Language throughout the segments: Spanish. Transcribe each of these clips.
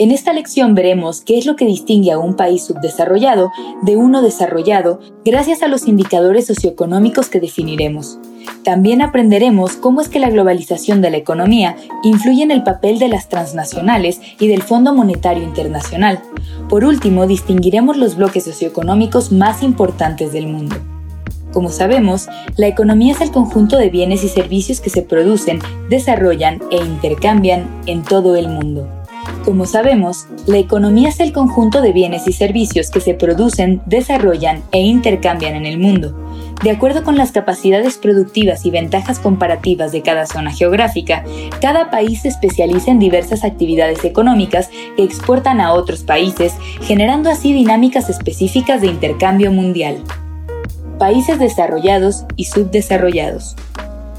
En esta lección veremos qué es lo que distingue a un país subdesarrollado de uno desarrollado gracias a los indicadores socioeconómicos que definiremos. También aprenderemos cómo es que la globalización de la economía influye en el papel de las transnacionales y del Fondo Monetario Internacional. Por último, distinguiremos los bloques socioeconómicos más importantes del mundo. Como sabemos, la economía es el conjunto de bienes y servicios que se producen, desarrollan e intercambian en todo el mundo. Como sabemos, la economía es el conjunto de bienes y servicios que se producen, desarrollan e intercambian en el mundo. De acuerdo con las capacidades productivas y ventajas comparativas de cada zona geográfica, cada país se especializa en diversas actividades económicas que exportan a otros países, generando así dinámicas específicas de intercambio mundial. Países desarrollados y subdesarrollados.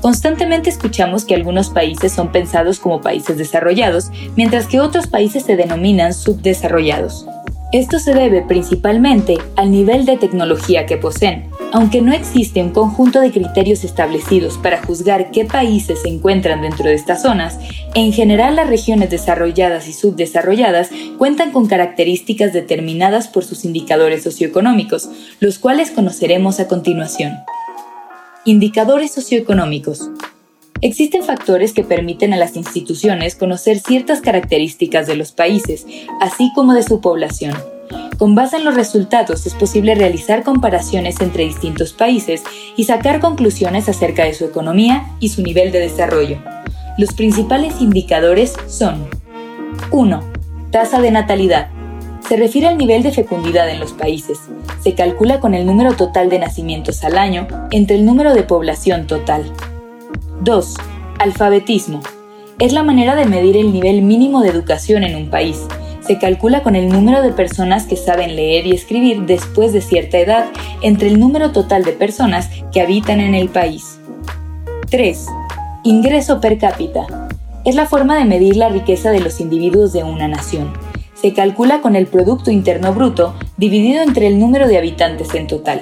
Constantemente escuchamos que algunos países son pensados como países desarrollados, mientras que otros países se denominan subdesarrollados. Esto se debe principalmente al nivel de tecnología que poseen. Aunque no existe un conjunto de criterios establecidos para juzgar qué países se encuentran dentro de estas zonas, en general las regiones desarrolladas y subdesarrolladas cuentan con características determinadas por sus indicadores socioeconómicos, los cuales conoceremos a continuación. Indicadores socioeconómicos. Existen factores que permiten a las instituciones conocer ciertas características de los países, así como de su población. Con base en los resultados es posible realizar comparaciones entre distintos países y sacar conclusiones acerca de su economía y su nivel de desarrollo. Los principales indicadores son 1. Tasa de natalidad se refiere al nivel de fecundidad en los países. Se calcula con el número total de nacimientos al año entre el número de población total. 2. Alfabetismo. Es la manera de medir el nivel mínimo de educación en un país. Se calcula con el número de personas que saben leer y escribir después de cierta edad entre el número total de personas que habitan en el país. 3. Ingreso per cápita. Es la forma de medir la riqueza de los individuos de una nación se calcula con el Producto Interno Bruto dividido entre el número de habitantes en total.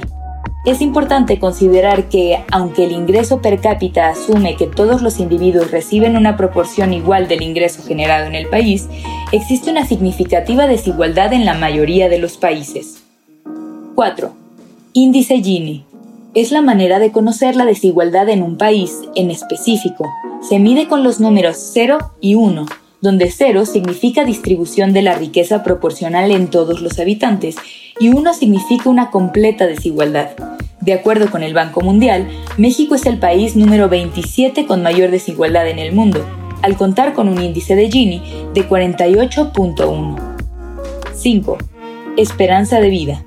Es importante considerar que, aunque el ingreso per cápita asume que todos los individuos reciben una proporción igual del ingreso generado en el país, existe una significativa desigualdad en la mayoría de los países. 4. Índice Gini. Es la manera de conocer la desigualdad en un país en específico. Se mide con los números 0 y 1 donde cero significa distribución de la riqueza proporcional en todos los habitantes y uno significa una completa desigualdad. De acuerdo con el Banco Mundial, México es el país número 27 con mayor desigualdad en el mundo, al contar con un índice de Gini de 48.1. 5. Esperanza de vida.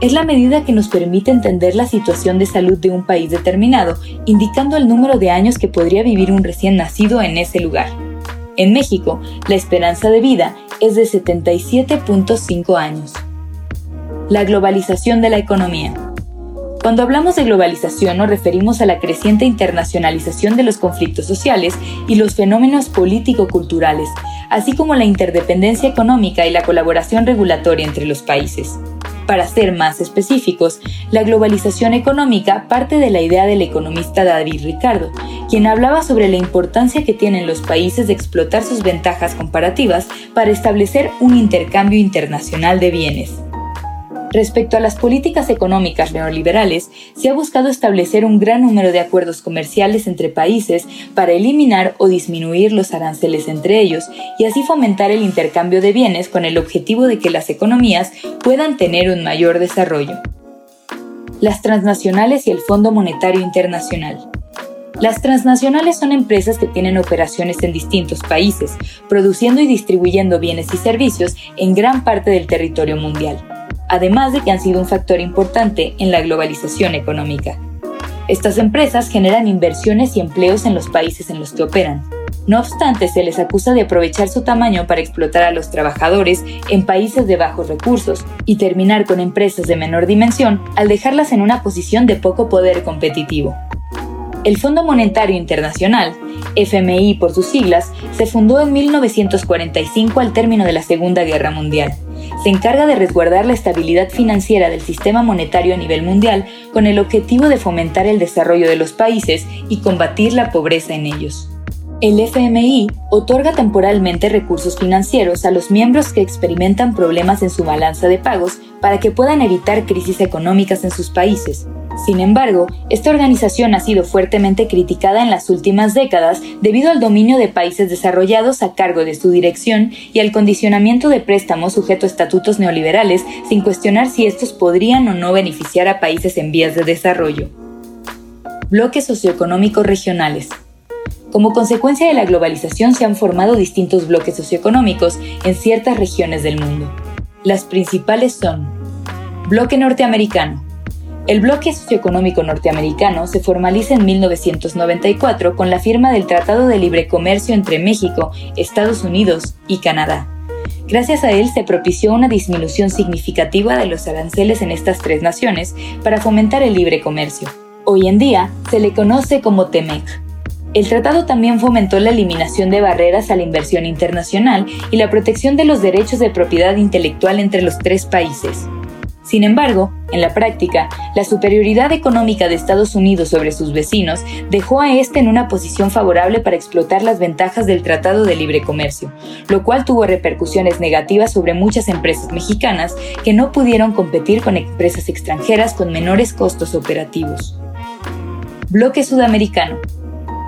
Es la medida que nos permite entender la situación de salud de un país determinado, indicando el número de años que podría vivir un recién nacido en ese lugar. En México, la esperanza de vida es de 77.5 años. La globalización de la economía. Cuando hablamos de globalización nos referimos a la creciente internacionalización de los conflictos sociales y los fenómenos político-culturales, así como la interdependencia económica y la colaboración regulatoria entre los países. Para ser más específicos, la globalización económica parte de la idea del economista David Ricardo, quien hablaba sobre la importancia que tienen los países de explotar sus ventajas comparativas para establecer un intercambio internacional de bienes. Respecto a las políticas económicas neoliberales, se ha buscado establecer un gran número de acuerdos comerciales entre países para eliminar o disminuir los aranceles entre ellos y así fomentar el intercambio de bienes con el objetivo de que las economías puedan tener un mayor desarrollo. Las transnacionales y el Fondo Monetario Internacional. Las transnacionales son empresas que tienen operaciones en distintos países, produciendo y distribuyendo bienes y servicios en gran parte del territorio mundial además de que han sido un factor importante en la globalización económica. Estas empresas generan inversiones y empleos en los países en los que operan. No obstante, se les acusa de aprovechar su tamaño para explotar a los trabajadores en países de bajos recursos y terminar con empresas de menor dimensión al dejarlas en una posición de poco poder competitivo. El Fondo Monetario Internacional, FMI por sus siglas, se fundó en 1945 al término de la Segunda Guerra Mundial. Se encarga de resguardar la estabilidad financiera del sistema monetario a nivel mundial con el objetivo de fomentar el desarrollo de los países y combatir la pobreza en ellos. El FMI otorga temporalmente recursos financieros a los miembros que experimentan problemas en su balanza de pagos para que puedan evitar crisis económicas en sus países. Sin embargo, esta organización ha sido fuertemente criticada en las últimas décadas debido al dominio de países desarrollados a cargo de su dirección y al condicionamiento de préstamos sujeto a estatutos neoliberales sin cuestionar si estos podrían o no beneficiar a países en vías de desarrollo. Bloques socioeconómicos regionales. Como consecuencia de la globalización se han formado distintos bloques socioeconómicos en ciertas regiones del mundo. Las principales son Bloque Norteamericano. El bloque socioeconómico norteamericano se formaliza en 1994 con la firma del Tratado de Libre Comercio entre México, Estados Unidos y Canadá. Gracias a él se propició una disminución significativa de los aranceles en estas tres naciones para fomentar el libre comercio. Hoy en día se le conoce como TEMEC. El tratado también fomentó la eliminación de barreras a la inversión internacional y la protección de los derechos de propiedad intelectual entre los tres países. Sin embargo, en la práctica, la superioridad económica de Estados Unidos sobre sus vecinos dejó a este en una posición favorable para explotar las ventajas del Tratado de Libre Comercio, lo cual tuvo repercusiones negativas sobre muchas empresas mexicanas que no pudieron competir con empresas extranjeras con menores costos operativos. Bloque Sudamericano.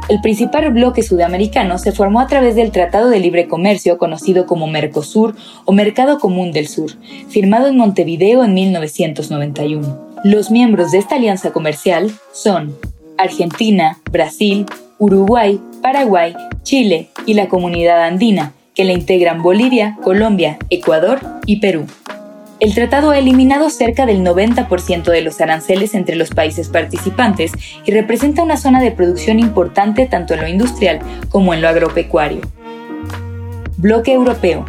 El principal bloque sudamericano se formó a través del Tratado de Libre Comercio conocido como Mercosur o Mercado Común del Sur, firmado en Montevideo en 1991. Los miembros de esta alianza comercial son Argentina, Brasil, Uruguay, Paraguay, Chile y la Comunidad Andina, que la integran Bolivia, Colombia, Ecuador y Perú. El tratado ha eliminado cerca del 90% de los aranceles entre los países participantes y representa una zona de producción importante tanto en lo industrial como en lo agropecuario. Bloque Europeo.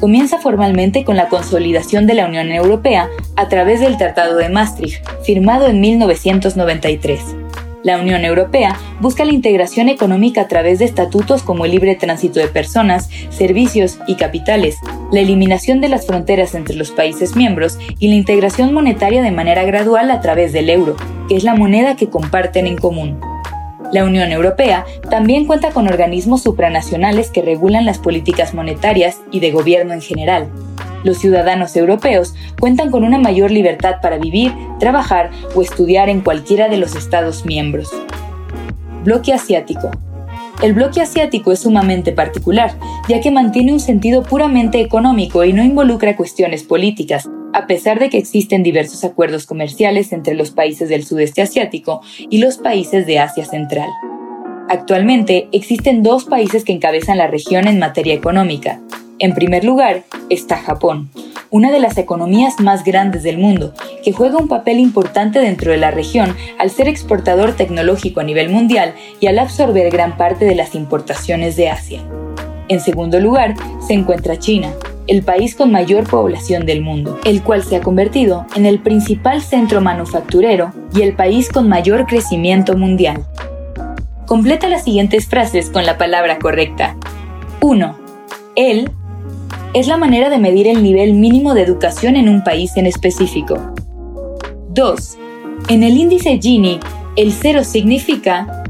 Comienza formalmente con la consolidación de la Unión Europea a través del Tratado de Maastricht, firmado en 1993. La Unión Europea busca la integración económica a través de estatutos como el libre tránsito de personas, servicios y capitales, la eliminación de las fronteras entre los países miembros y la integración monetaria de manera gradual a través del euro, que es la moneda que comparten en común. La Unión Europea también cuenta con organismos supranacionales que regulan las políticas monetarias y de gobierno en general, los ciudadanos europeos cuentan con una mayor libertad para vivir, trabajar o estudiar en cualquiera de los Estados miembros. Bloque asiático. El bloque asiático es sumamente particular, ya que mantiene un sentido puramente económico y no involucra cuestiones políticas, a pesar de que existen diversos acuerdos comerciales entre los países del sudeste asiático y los países de Asia Central. Actualmente existen dos países que encabezan la región en materia económica, en primer lugar está Japón, una de las economías más grandes del mundo, que juega un papel importante dentro de la región al ser exportador tecnológico a nivel mundial y al absorber gran parte de las importaciones de Asia. En segundo lugar se encuentra China, el país con mayor población del mundo, el cual se ha convertido en el principal centro manufacturero y el país con mayor crecimiento mundial. Completa las siguientes frases con la palabra correcta. 1. El es la manera de medir el nivel mínimo de educación en un país en específico. 2. En el índice Gini, el 0 significa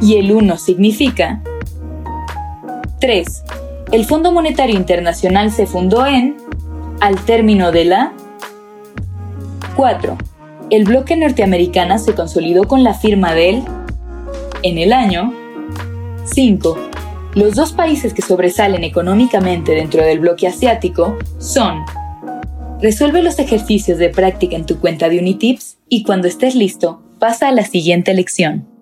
y el 1 significa. 3. El Fondo Monetario Internacional se fundó en al término de la 4. El bloque norteamericano se consolidó con la firma del en el año 5. Los dos países que sobresalen económicamente dentro del bloque asiático son Resuelve los ejercicios de práctica en tu cuenta de Unitips y cuando estés listo, pasa a la siguiente lección.